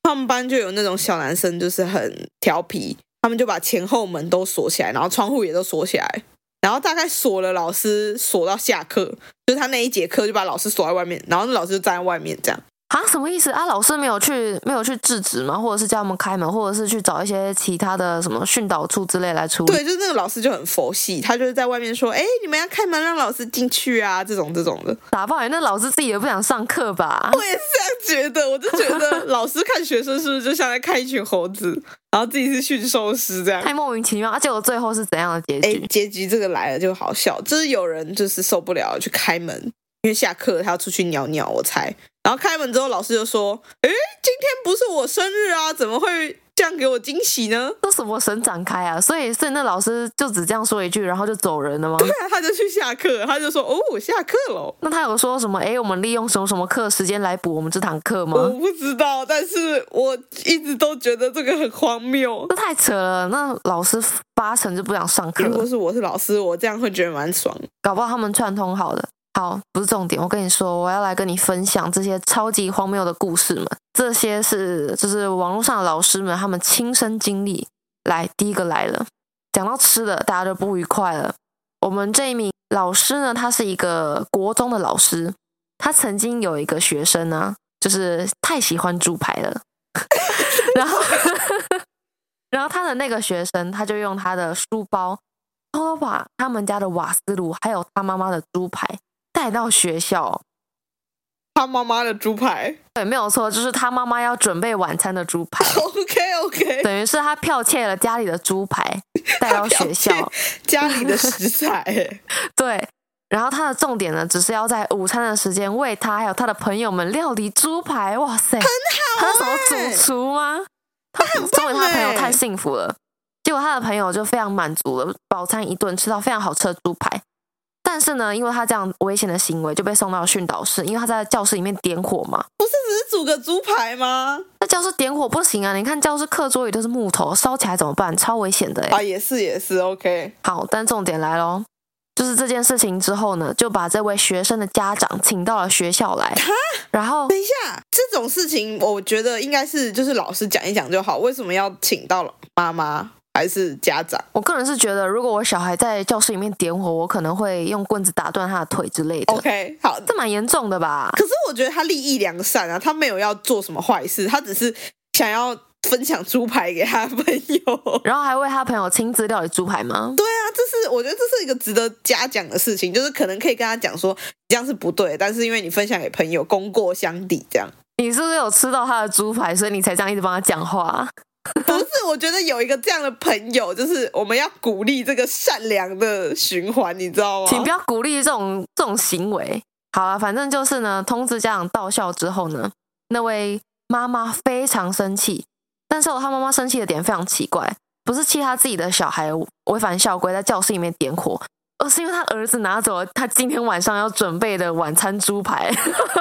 他们班就有那种小男生，就是很调皮，他们就把前后门都锁起来，然后窗户也都锁起来，然后大概锁了老师锁到下课，就是他那一节课就把老师锁在外面，然后那老师就站在外面这样。啊，什么意思啊？老师没有去，没有去制止吗？或者是叫他们开门，或者是去找一些其他的什么训导处之类来处理？对，就是那个老师就很佛系，他就是在外面说：“哎，你们要开门，让老师进去啊。”这种这种的。打爆！那老师自己也不想上课吧？我也是这样觉得，我就觉得 老师看学生是不是就像在看一群猴子，然后自己是驯兽师这样？太莫名其妙。而且我最后是怎样的结局？哎，结局这个来了就好笑，就是有人就是受不了去开门。因为下课他要出去尿尿，我猜。然后开门之后，老师就说：“诶，今天不是我生日啊，怎么会这样给我惊喜呢？”这什么神展开啊？所以，所以那老师就只这样说一句，然后就走人了吗？对啊，他就去下课，他就说：“哦，我下课了。”那他有说什么？诶，我们利用什么什么课时间来补我们这堂课吗？我不知道，但是我一直都觉得这个很荒谬。这太扯了，那老师八成就不想上课。如果是我是老师，我这样会觉得蛮爽。搞不好他们串通好的。好，不是重点。我跟你说，我要来跟你分享这些超级荒谬的故事们。这些是就是网络上的老师们他们亲身经历。来，第一个来了，讲到吃的，大家就不愉快了。我们这一名老师呢，他是一个国中的老师，他曾经有一个学生呢，就是太喜欢猪排了，然后然后他的那个学生，他就用他的书包偷偷把他们家的瓦斯炉，还有他妈妈的猪排。带到学校，他妈妈的猪排，对，没有错，就是他妈妈要准备晚餐的猪排。OK OK，等于是他剽窃了家里的猪排 带到学校，家里的食材。对，然后他的重点呢，只是要在午餐的时间为他还有他的朋友们料理猪排。哇塞，很好，他是什么主厨吗？他作为他的朋友太幸福了，结果他的朋友就非常满足了，饱餐一顿，吃到非常好吃的猪排。但是呢，因为他这样危险的行为，就被送到了训导室。因为他在教室里面点火嘛，不是只是煮个猪排吗？那教室点火不行啊！你看教室课桌椅都是木头，烧起来怎么办？超危险的哎！啊，也是也是，OK。好，但重点来喽，就是这件事情之后呢，就把这位学生的家长请到了学校来。哈，然后等一下，这种事情我觉得应该是就是老师讲一讲就好，为什么要请到了妈妈？还是家长，我个人是觉得，如果我小孩在教室里面点火，我可能会用棍子打断他的腿之类的。OK，好，这蛮严重的吧？可是我觉得他利益良善啊，他没有要做什么坏事，他只是想要分享猪排给他朋友，然后还为他朋友亲自料理猪排吗？对啊，这是我觉得这是一个值得嘉奖的事情，就是可能可以跟他讲说这样是不对，但是因为你分享给朋友，功过相抵，这样。你是不是有吃到他的猪排，所以你才这样一直帮他讲话？不是，我觉得有一个这样的朋友，就是我们要鼓励这个善良的循环，你知道吗？请不要鼓励这种这种行为。好啊，反正就是呢，通知家长到校之后呢，那位妈妈非常生气，但是她妈妈生气的点非常奇怪，不是气她自己的小孩违反校规在教室里面点火，而是因为他儿子拿走了他今天晚上要准备的晚餐猪排，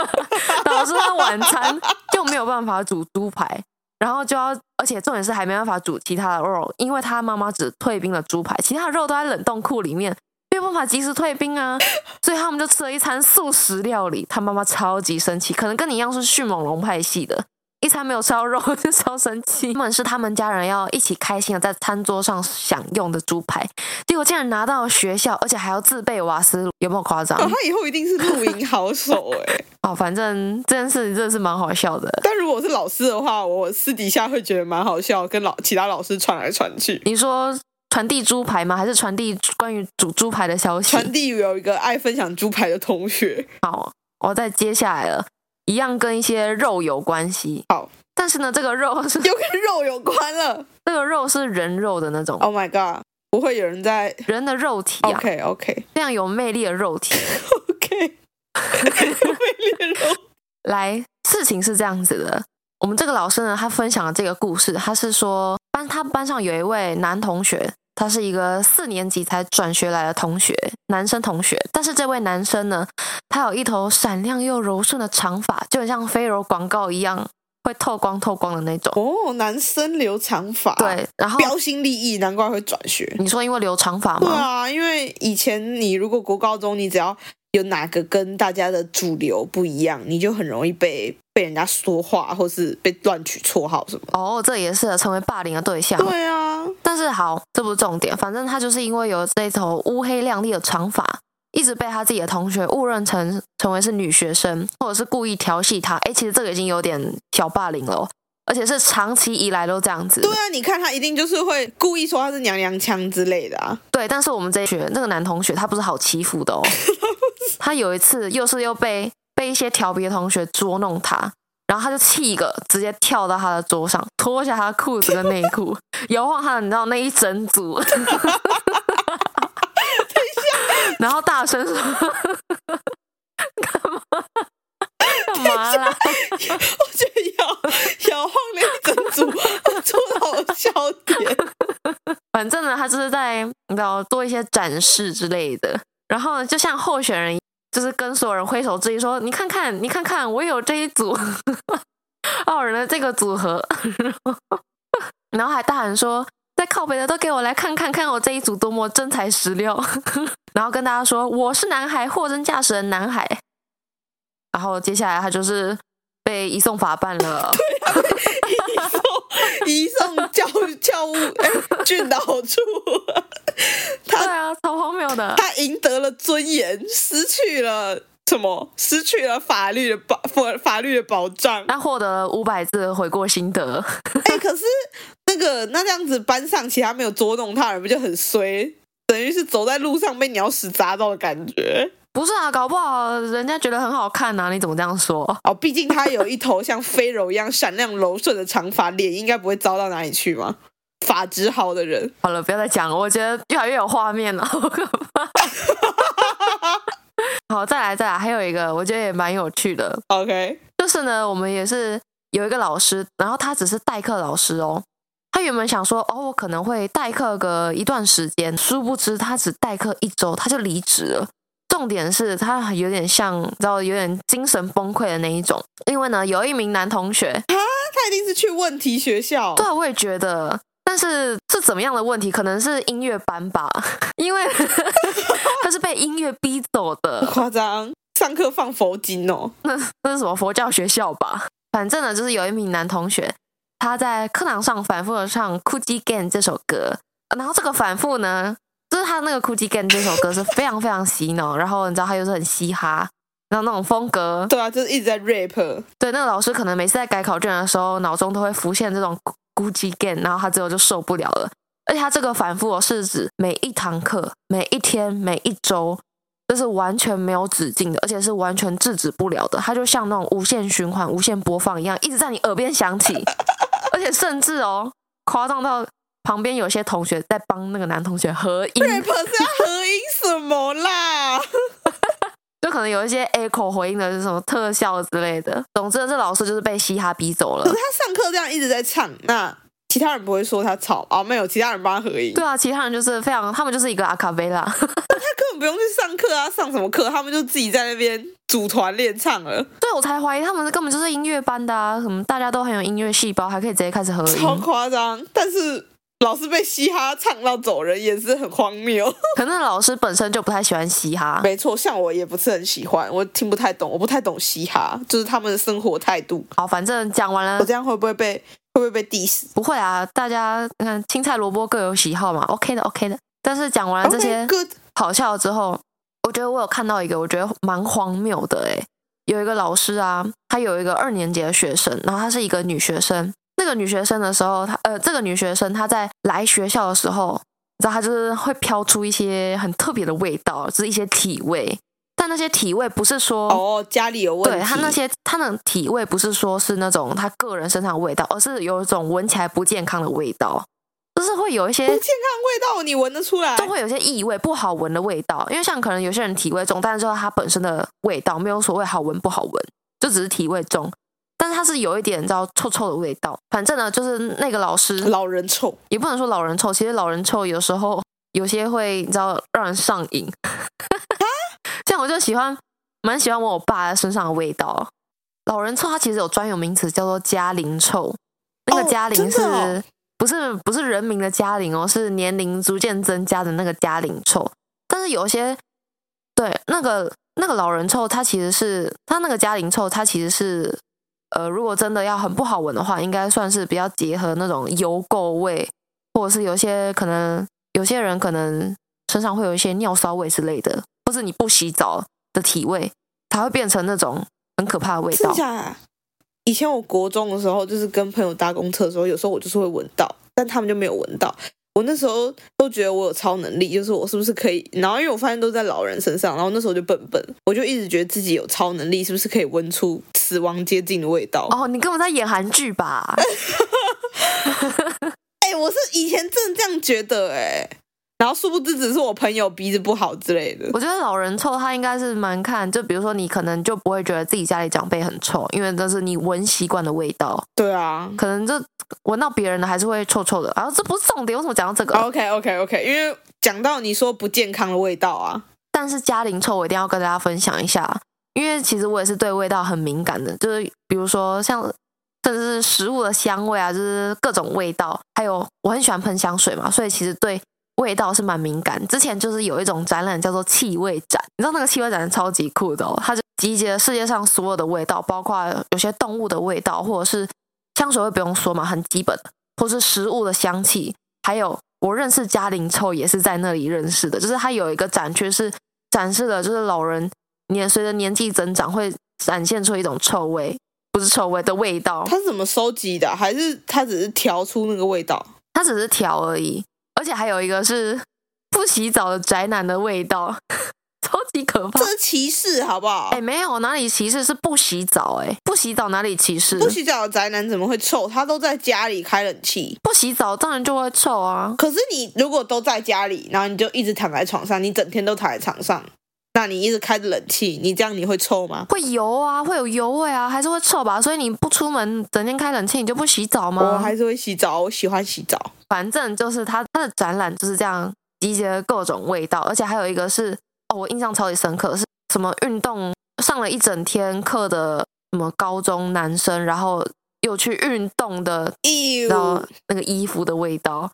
导致他晚餐就没有办法煮猪排，然后就要，而且重点是还没办法煮其他的肉，因为他妈妈只退冰了猪排，其他的肉都在冷冻库里面，没有办法及时退冰啊，所以他们就吃了一餐素食料理。他妈妈超级生气，可能跟你一样是迅猛龙派系的。一餐没有吃到肉 就超生气，根本是他们家人要一起开心的在餐桌上享用的猪排，结果竟然拿到了学校，而且还要自备瓦斯炉，有没有夸张？哦，他以后一定是露营好手哎！哦，反正这件事真的是蛮好笑的。但如果是老师的话，我私底下会觉得蛮好笑，跟老其他老师传来传去。你说传递猪排吗？还是传递关于煮猪排的消息？传递有一个爱分享猪排的同学。好，我再接下来了。一样跟一些肉有关系，好，但是呢，这个肉 是又跟肉有关了。这个肉是人肉的那种。Oh my god！不会有人在人的肉体啊？OK OK，非常有魅力的肉体。OK，有魅力的肉。来，事情是这样子的。我们这个老师呢，他分享了这个故事。他是说班他班上有一位男同学。他是一个四年级才转学来的同学，男生同学。但是这位男生呢，他有一头闪亮又柔顺的长发，就很像飞柔广告一样，会透光透光的那种。哦，男生留长发，对，然后标新立异，难怪会转学。你说因为留长发吗？对啊，因为以前你如果国高中，你只要有哪个跟大家的主流不一样，你就很容易被被人家说话，或是被乱取绰号什么。哦，这也是成为霸凌的对象。对啊。但是好，这不是重点。反正他就是因为有这头乌黑亮丽的长发，一直被他自己的同学误认成成为是女学生，或者是故意调戏他。哎，其实这个已经有点小霸凌了，而且是长期以来都这样子。对啊，你看他一定就是会故意说他是娘娘腔之类的啊。对，但是我们这一学那个男同学他不是好欺负的哦。他有一次又是又被被一些调皮的同学捉弄他。然后他就气一个，直接跳到他的桌上，脱下他的裤子跟内裤，摇晃他的，你知道那一整组，然后大声说：“干嘛？干嘛啦？”我觉得摇摇晃那一整组，出了好笑点。反正呢，他就是在你知道做一些展示之类的，然后呢，就像候选人。就是跟所有人挥手致意，说：“你看看，你看看，我有这一组 傲人的这个组合。”然后还大喊说：“在靠北的都给我来看看，看我这一组多么真材实料。”然后跟大家说：“我是男孩，货真价实的男孩。”然后接下来他就是被移送法办了。对啊，移送教教务哎训导处。他对啊，超荒谬的。他赢得了尊严，失去了什么？失去了法律的保法法律的保障。他获得了五百字的悔过心得。哎、欸，可是那个那这样子，班上其他没有捉弄他人，不就很衰？等于是走在路上被鸟屎砸到的感觉。不是啊，搞不好人家觉得很好看啊！你怎么这样说？哦，毕竟他有一头像飞柔一样闪亮柔顺的长发，脸应该不会糟到哪里去吗？发质好的人，好了，不要再讲了。我觉得越来越有画面了，好可怕。好，再来再来，还有一个，我觉得也蛮有趣的。OK，就是呢，我们也是有一个老师，然后他只是代课老师哦。他原本想说，哦，我可能会代课个一段时间，殊不知他只代课一周，他就离职了。重点是他有点像，你知道，有点精神崩溃的那一种。因为呢，有一名男同学，啊，他一定是去问题学校。对啊，我也觉得。但是是怎么样的问题？可能是音乐班吧，因为 他是被音乐逼走的。夸张，上课放佛经哦。那 那是什么佛教学校吧？反正呢，就是有一名男同学，他在课堂上反复的唱《Coochie Gang》这首歌，然后这个反复呢，就是他那个《Coochie Gang》这首歌是非常非常洗脑，然后你知道他又是很嘻哈，然后那种风格。对啊，就是一直在 rap。对，那个老师可能每次在改考卷的时候，脑中都会浮现这种。Gucci Gang，然后他最后就受不了了，而且他这个反复是指每一堂课、每一天、每一周，这是完全没有止境的，而且是完全制止不了的。它就像那种无限循环、无限播放一样，一直在你耳边响起，而且甚至哦，夸张到旁边有些同学在帮那个男同学合音。rap 是要合音什么啦？就可能有一些 echo 回应的是什么特效之类的。总之，这老师就是被嘻哈逼走了。可是他上课这样一直在唱，那其他人不会说他吵啊？没有，其他人帮他合音。对啊，其他人就是非常，他们就是一个阿卡贝拉。他根本不用去上课啊，上什么课？他们就自己在那边组团练唱了。对，我才怀疑他们根本就是音乐班的啊，什么大家都很有音乐细胞，还可以直接开始合音，超夸张。但是老师被嘻哈唱到走人，也是很荒谬。可能老师本身就不太喜欢嘻哈。没错，像我也不是很喜欢，我听不太懂，我不太懂嘻哈，就是他们的生活态度。好，反正讲完了，我这样会不会被会不会被 diss？不会啊，大家你看青菜萝卜各有喜好嘛，OK 的，OK 的。但是讲完了这些好笑之后，我觉得我有看到一个我觉得蛮荒谬的诶，有一个老师啊，他有一个二年级的学生，然后她是一个女学生。那个女学生的时候，她呃，这个女学生她在来学校的时候，你知道她就是会飘出一些很特别的味道，就是一些体味。但那些体味不是说哦家里有问题，对她那些她的体味不是说是那种她个人身上的味道，而是有一种闻起来不健康的味道。就是会有一些不健康味道，你闻得出来？就会有些异味，不好闻的味道。因为像可能有些人体味重，但是说它本身的味道没有所谓好闻不好闻，就只是体味重。但是它是有一点你知道臭臭的味道。反正呢，就是那个老师老人臭，也不能说老人臭。其实老人臭有时候有些会你知道让人上瘾。这样我就喜欢蛮喜欢闻我爸身上的味道。老人臭它其实有专有名词叫做加龄臭，那个加龄是。哦不是不是人民的加龄哦，是年龄逐渐增加的那个加龄臭。但是有些对那个那个老人臭，它其实是它那个加龄臭，它其实是呃，如果真的要很不好闻的话，应该算是比较结合那种油垢味，或者是有些可能有些人可能身上会有一些尿骚味之类的，或是你不洗澡的体味，它会变成那种很可怕的味道。以前我国中的时候，就是跟朋友搭公车的时候，有时候我就是会闻到，但他们就没有闻到。我那时候都觉得我有超能力，就是我是不是可以？然后因为我发现都在老人身上，然后那时候就笨笨，我就一直觉得自己有超能力，是不是可以闻出死亡接近的味道？哦，你根本在演韩剧吧？哎、欸，我是以前真的这样觉得、欸，哎。然后殊不知只是我朋友鼻子不好之类的。我觉得老人臭，他应该是蛮看，就比如说你可能就不会觉得自己家里长辈很臭，因为这是你闻习惯的味道。对啊，可能就闻到别人的还是会臭臭的。然后这不是重点，为什么讲到这个？OK OK OK，因为讲到你说不健康的味道啊，但是家庭臭我一定要跟大家分享一下，因为其实我也是对味道很敏感的，就是比如说像甚至是食物的香味啊，就是各种味道，还有我很喜欢喷香水嘛，所以其实对。味道是蛮敏感，之前就是有一种展览叫做气味展，你知道那个气味展是超级酷的哦，它就集结了世界上所有的味道，包括有些动物的味道，或者是香水味不用说嘛，很基本，或是食物的香气，还有我认识嘉玲臭也是在那里认识的，就是它有一个展区是展示的，就是老人年随着年纪增长会展现出一种臭味，不是臭味的味道。它是怎么收集的？还是它只是调出那个味道？它只是调而已。而且还有一个是不洗澡的宅男的味道，超级可怕。这是歧视，好不好？哎，没有哪里歧视，是不洗澡。哎，不洗澡哪里歧视？不洗澡的宅男怎么会臭？他都在家里开冷气，不洗澡当然就会臭啊。可是你如果都在家里，然后你就一直躺在床上，你整天都躺在床上，那你一直开着冷气，你这样你会臭吗？会油啊，会有油味啊，还是会臭吧？所以你不出门，整天开冷气，你就不洗澡吗？我还是会洗澡，我喜欢洗澡。反正就是他他的展览就是这样集结了各种味道，而且还有一个是哦，我印象超级深刻，是什么运动上了一整天课的什么高中男生，然后又去运动的，然后那个衣服的味道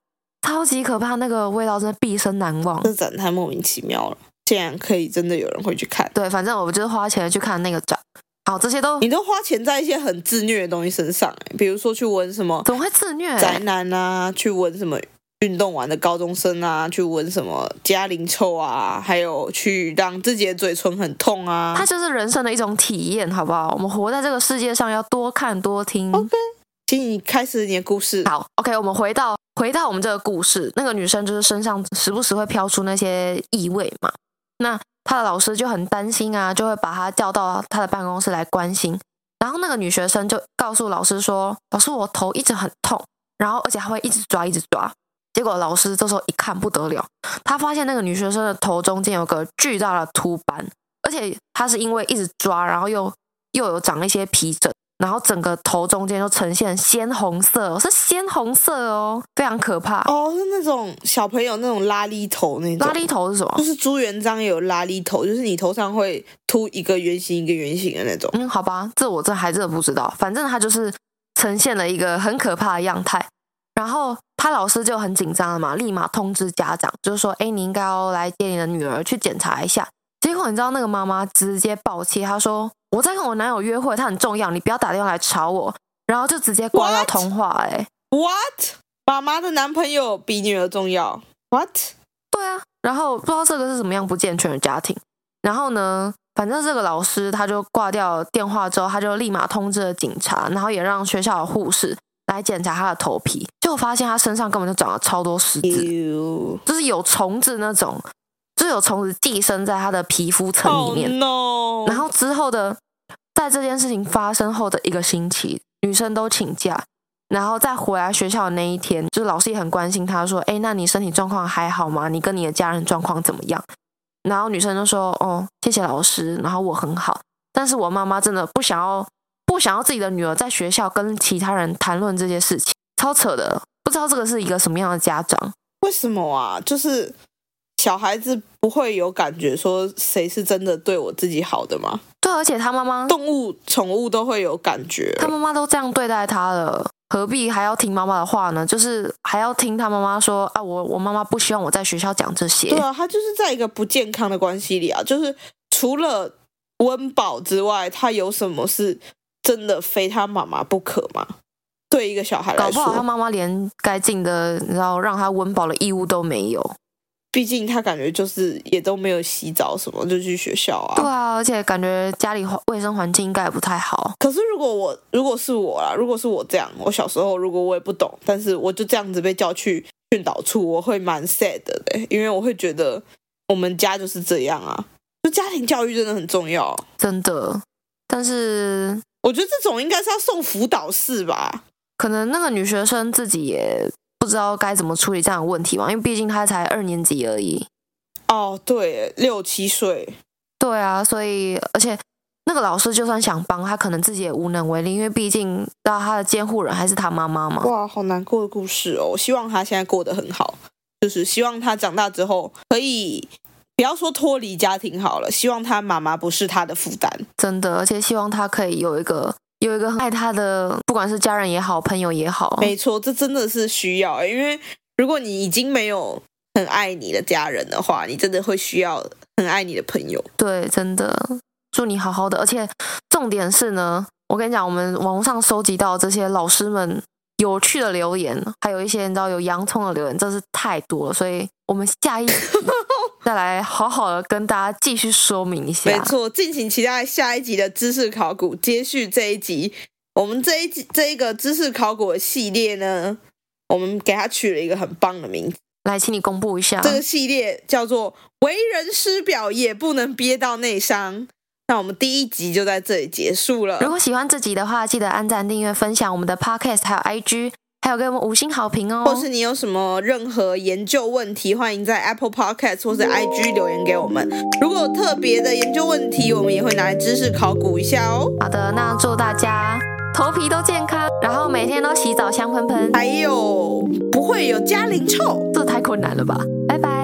超级可怕，那个味道真的毕生难忘。这展太莫名其妙了，竟然可以真的有人会去看。对，反正我就是花钱去看那个展。好，这些都你都花钱在一些很自虐的东西身上，哎，比如说去闻什么？怎么会自虐？宅男啊，去闻什么运动完的高中生啊，去闻什么家龄臭啊，还有去让自己的嘴唇很痛啊。它就是人生的一种体验，好不好？我们活在这个世界上，要多看多听。OK，请你开始你的故事。好，OK，我们回到回到我们这个故事，那个女生就是身上时不时会飘出那些异味嘛，那。他的老师就很担心啊，就会把他叫到他的办公室来关心。然后那个女学生就告诉老师说：“老师，我头一直很痛，然后而且还会一直抓，一直抓。”结果老师这时候一看不得了，他发现那个女学生的头中间有个巨大的秃斑，而且她是因为一直抓，然后又又有长一些皮疹，然后整个头中间就呈现鲜红色，是鲜红色哦，非常可怕。哦，是那种小朋友那种拉力头那种。拉力头是什么？就是朱元璋有拉力头，就是你头上会凸一个圆形一个圆形的那种。嗯，好吧，这我这还真的不知道。反正他就是呈现了一个很可怕的样态。然后他老师就很紧张了嘛，立马通知家长，就是说，哎，你应该要来接你的女儿去检查一下。结果你知道那个妈妈直接爆气，她说：“我在跟我男友约会，他很重要，你不要打电话来吵我。”然后就直接挂掉通话。哎，What？妈妈的男朋友比女儿重要？What？对啊。然后不知道这个是怎么样不健全的家庭。然后呢，反正这个老师他就挂掉电话之后，他就立马通知了警察，然后也让学校的护士来检查他的头皮，就发现他身上根本就长了超多虱子就是有虫子那种。就有虫子寄生在他的皮肤层里面。Oh, no. 然后之后的，在这件事情发生后的一个星期，女生都请假，然后再回来学校的那一天，就是老师也很关心她，说：“哎，那你身体状况还好吗？你跟你的家人状况怎么样？”然后女生就说：“哦，谢谢老师，然后我很好，但是我妈妈真的不想要，不想要自己的女儿在学校跟其他人谈论这些事情，超扯的，不知道这个是一个什么样的家长？为什么啊？就是。”小孩子不会有感觉说谁是真的对我自己好的吗？对，而且他妈妈动物宠物都会有感觉，他妈妈都这样对待他了，何必还要听妈妈的话呢？就是还要听他妈妈说啊，我我妈妈不希望我在学校讲这些。对啊，他就是在一个不健康的关系里啊，就是除了温饱之外，他有什么是真的非他妈妈不可吗？对一个小孩来说，搞不好他妈妈连该尽的，然后让他温饱的义务都没有。毕竟他感觉就是也都没有洗澡什么就去学校啊。对啊，而且感觉家里卫生环境应该也不太好。可是如果我如果是我啦，如果是我这样，我小时候如果我也不懂，但是我就这样子被叫去训导处，我会蛮 sad 的，因为我会觉得我们家就是这样啊。就家庭教育真的很重要，真的。但是我觉得这种应该是要送辅导室吧。可能那个女学生自己也。不知道该怎么处理这样的问题嘛？因为毕竟他才二年级而已。哦，对，六七岁。对啊，所以而且那个老师就算想帮他，可能自己也无能为力，因为毕竟到他的监护人还是他妈妈嘛。哇，好难过的故事哦！我希望他现在过得很好，就是希望他长大之后可以不要说脱离家庭好了，希望他妈妈不是他的负担。真的，而且希望他可以有一个。有一个很爱他的，不管是家人也好，朋友也好，没错，这真的是需要。因为如果你已经没有很爱你的家人的话，你真的会需要很爱你的朋友。对，真的，祝你好好的。而且重点是呢，我跟你讲，我们网上收集到这些老师们有趣的留言，还有一些你知道有洋葱的留言，真是太多了。所以我们下一集再来好好的跟大家继续说明一下。没错，敬请期待下一集的知识考古，接续这一集。我们这一集这一个知识考古的系列呢，我们给它取了一个很棒的名字。来，请你公布一下。这个系列叫做“为人师表也不能憋到内伤”。那我们第一集就在这里结束了。如果喜欢这集的话，记得按赞、订阅、分享我们的 Podcast，还有 IG。还有给我们五星好评哦！或是你有什么任何研究问题，欢迎在 Apple Podcast 或是 IG 留言给我们。如果有特别的研究问题，我们也会拿来知识考古一下哦。好的，那祝大家头皮都健康，然后每天都洗澡香喷喷，还有不会有家庭臭，这太困难了吧？拜拜，拜。